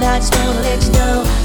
And so we turn high up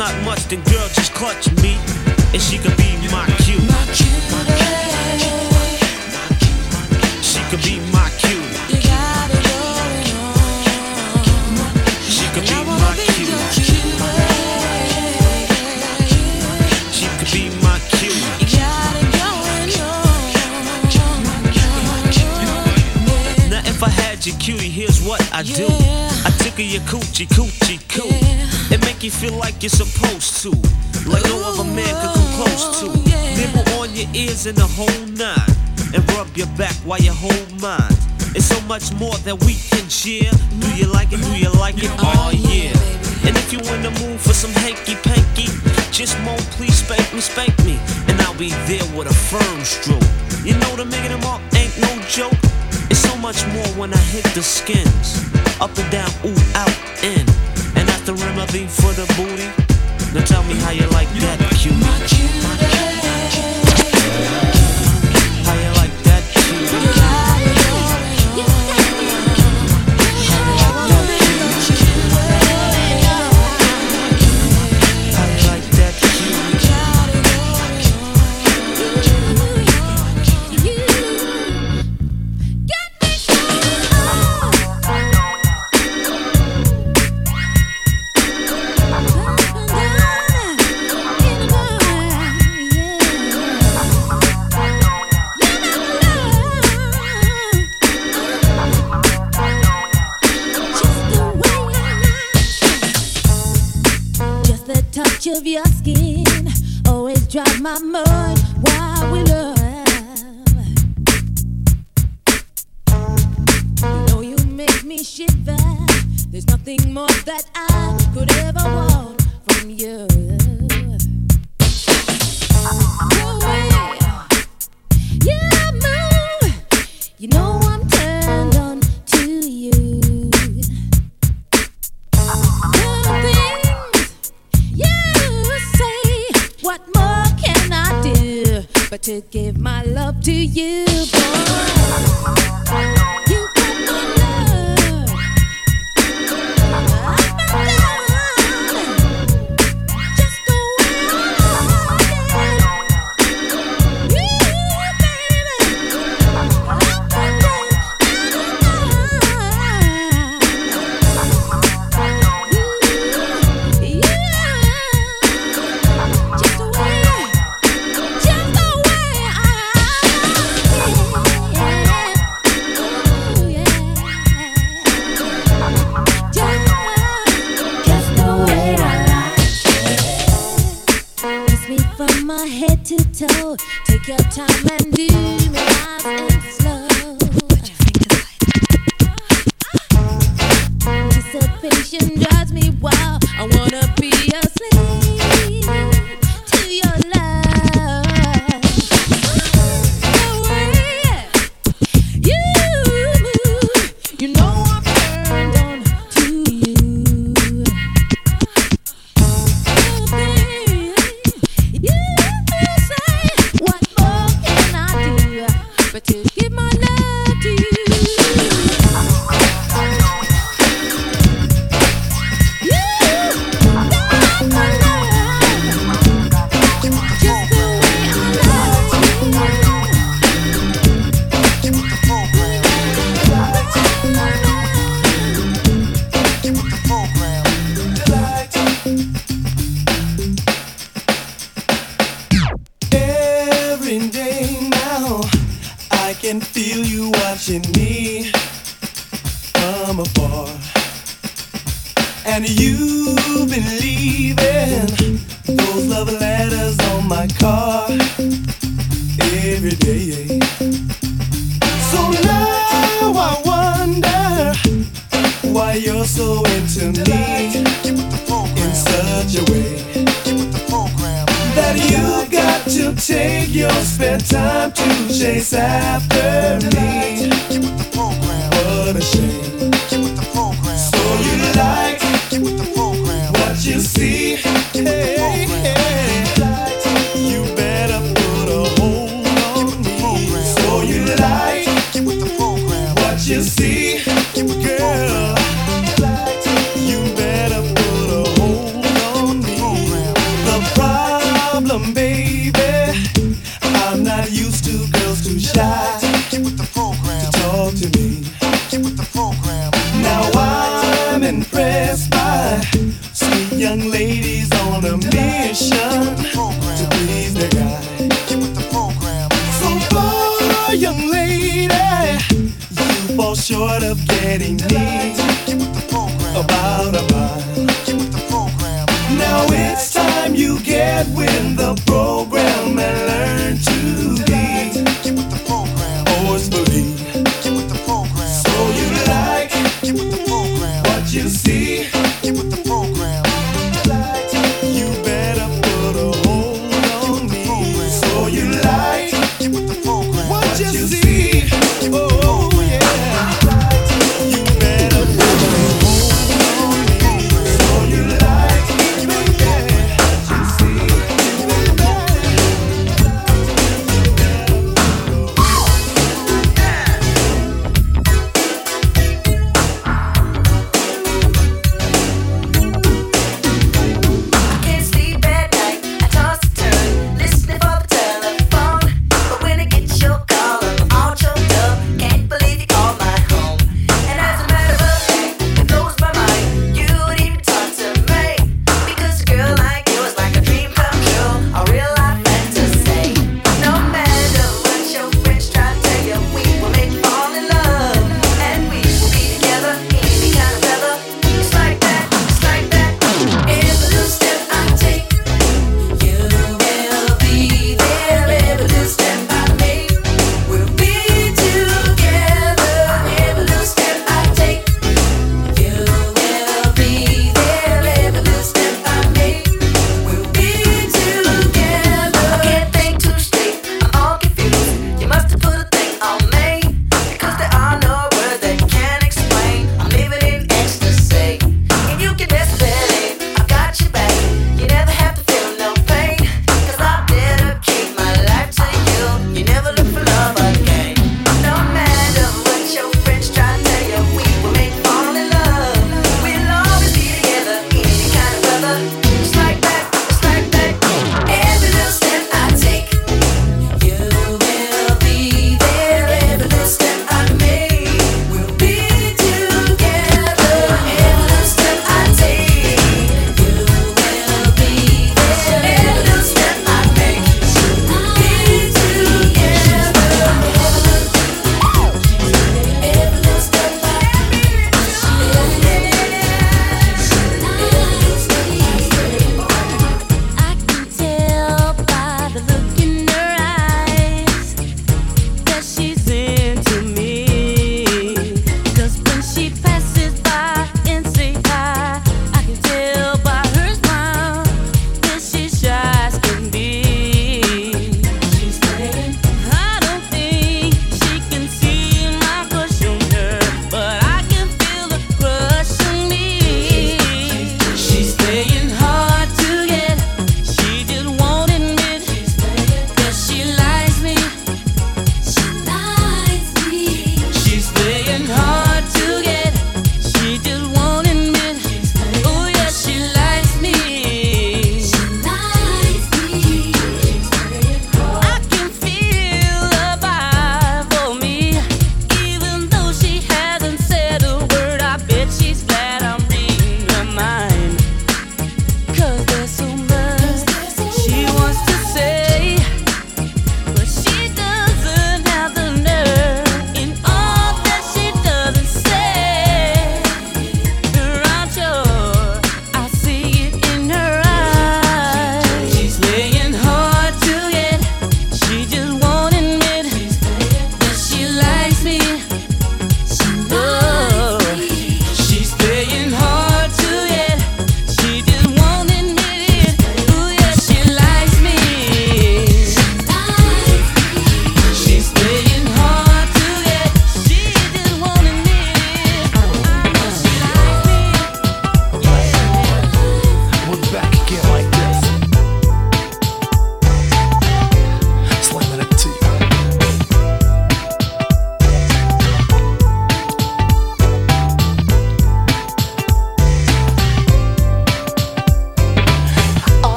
not much, then girl, just clutch me, and she could be my cue. She could be my cue. She could be my cue. She could be my cue. Now if I had your cutie, here's what I do. I tickle your coochie, coochie, coo. It make you feel like you're supposed to. Like no other man could come close to. Nibble on your ears in the whole nine. And rub your back while you hold mine. It's so much more that we can share. Do you like it? Do you like it? Oh yeah. And if you in the mood for some hanky panky, just moan, please spank me, spank me. And I'll be there with a firm stroke. You know the making them up ain't no joke. It's so much more when I hit the skins. Up and down, ooh, out, in. And after remedy for the booty. Now tell me how you like that, cutie. My mind while we love. You know you make me shiver. There's nothing more that I could ever baby. I'm not used to girls too shy. Get with the program. To talk to me. Get with the program. Now I'm impressed by sweet young ladies on a mission to please guy. The. So far, young lady, you fall short of getting me.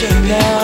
这一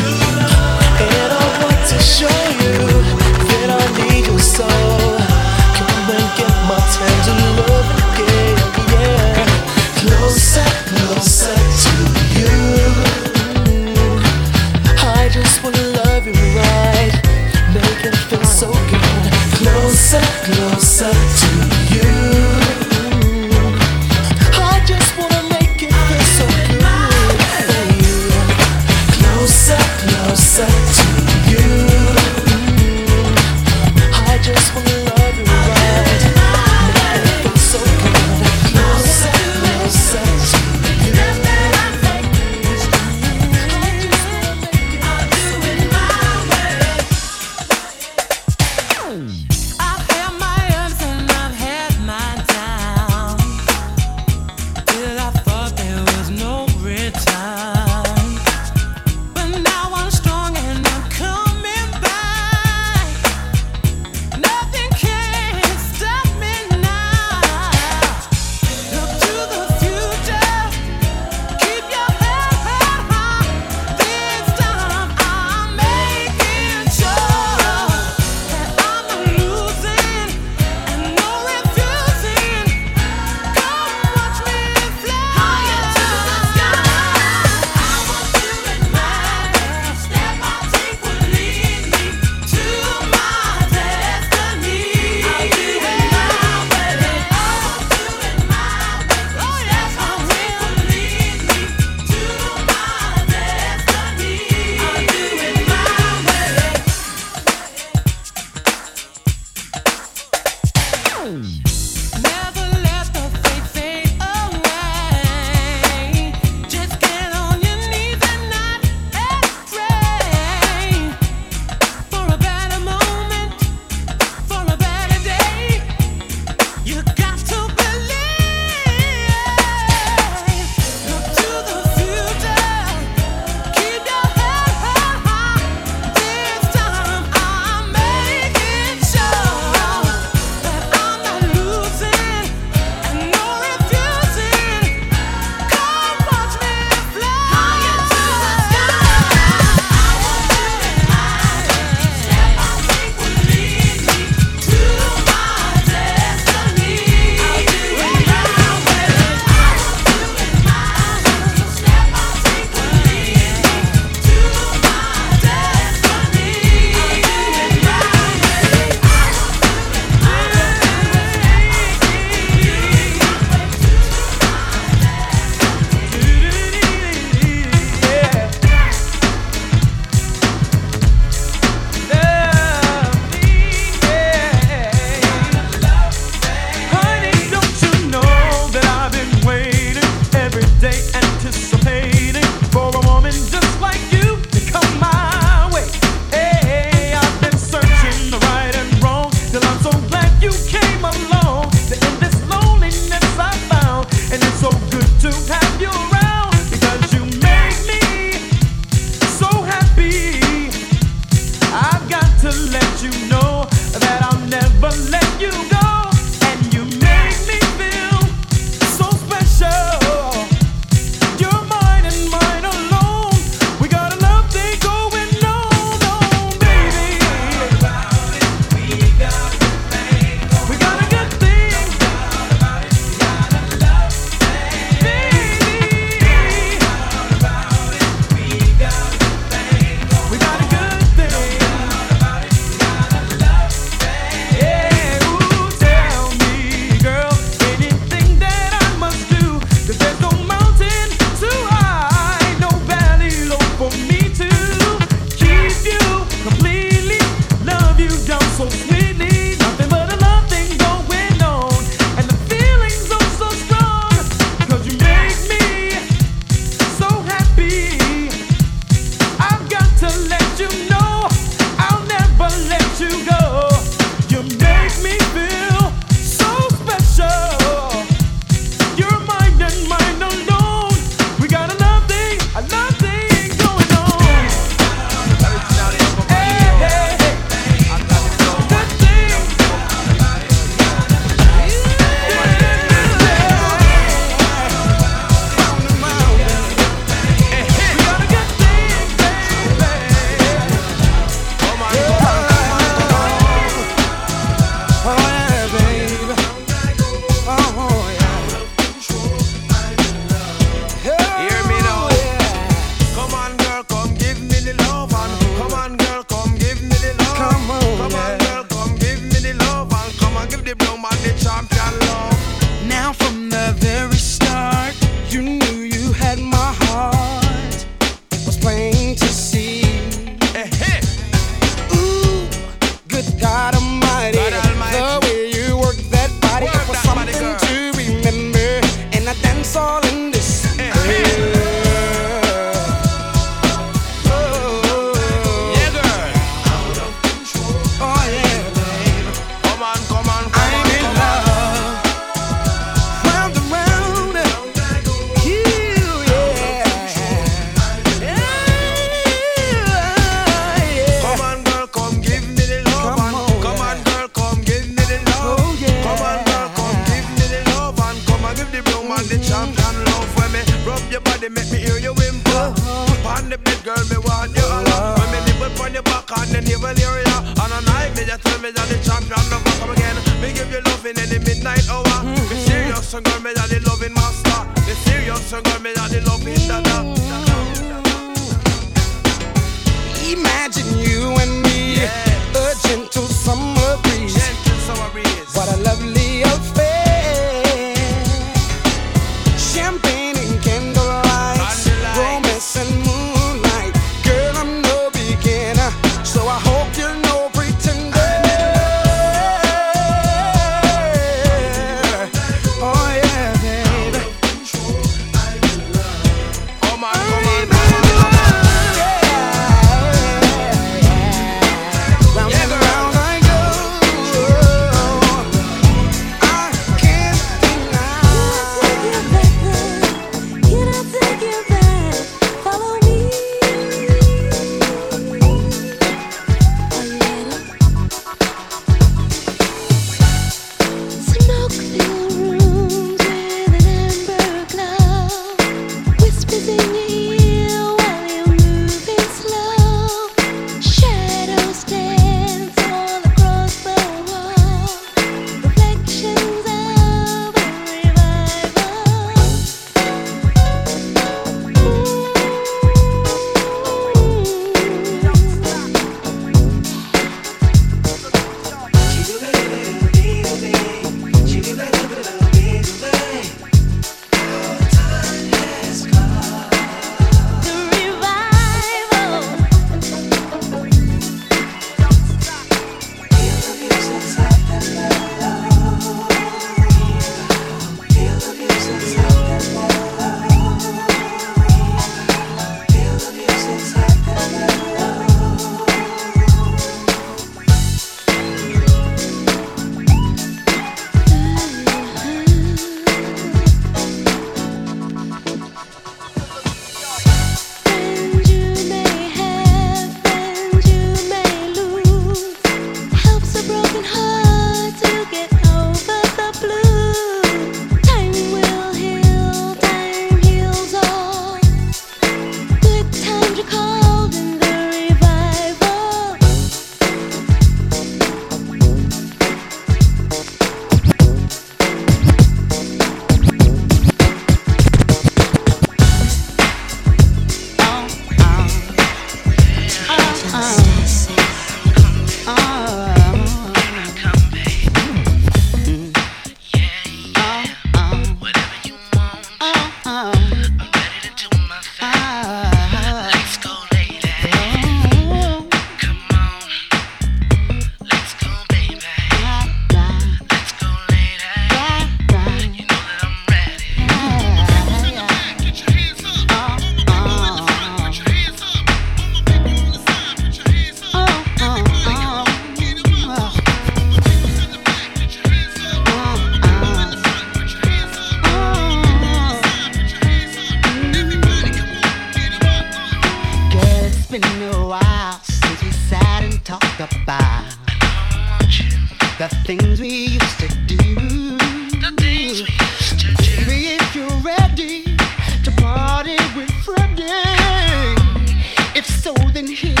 Please.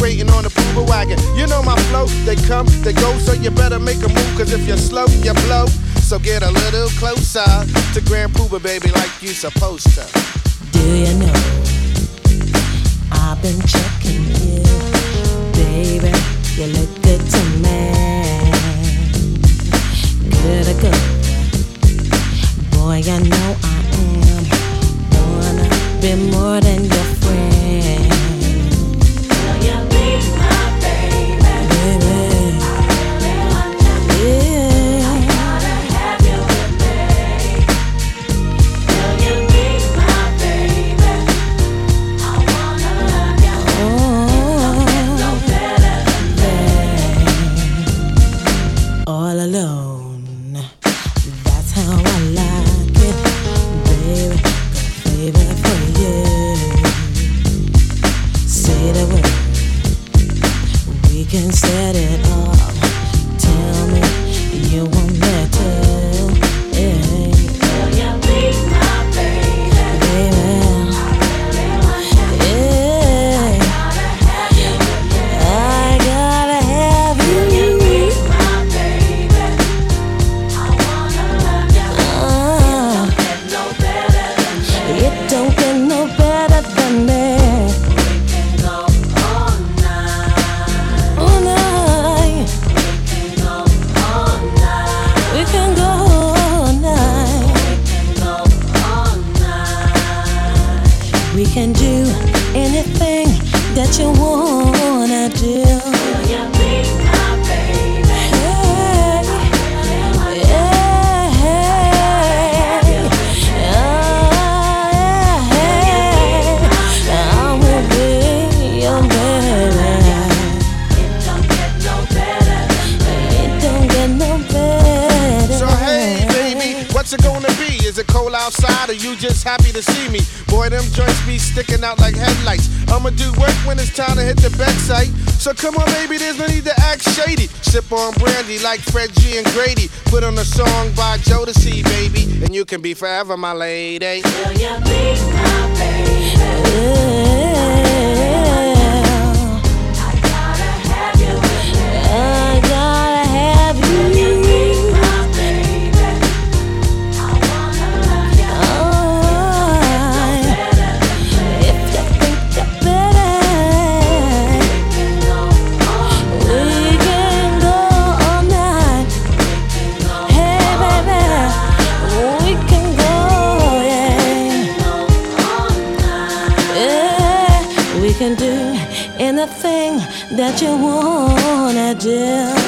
waiting on the pooper wagon. You know my flow, they come, they go, so you better make a move. Cause if you're slow, you blow. So get a little closer to Grand Puba, baby, like you supposed to. Do you know? I've been checking you, baby. You look good to me. Good, or good. Boy, I know I am. Wanna be more than your friend. We can do anything that you wanna do. Cold outside or you just happy to see me? Boy, them joints be sticking out like headlights. I'ma do work when it's time to hit the bedside. So come on, baby, there's no need to act shady. Sip on brandy like Fred G and Grady. Put on a song by Jodeci, baby, and you can be forever my lady. Will you be I gotta that you wanna do.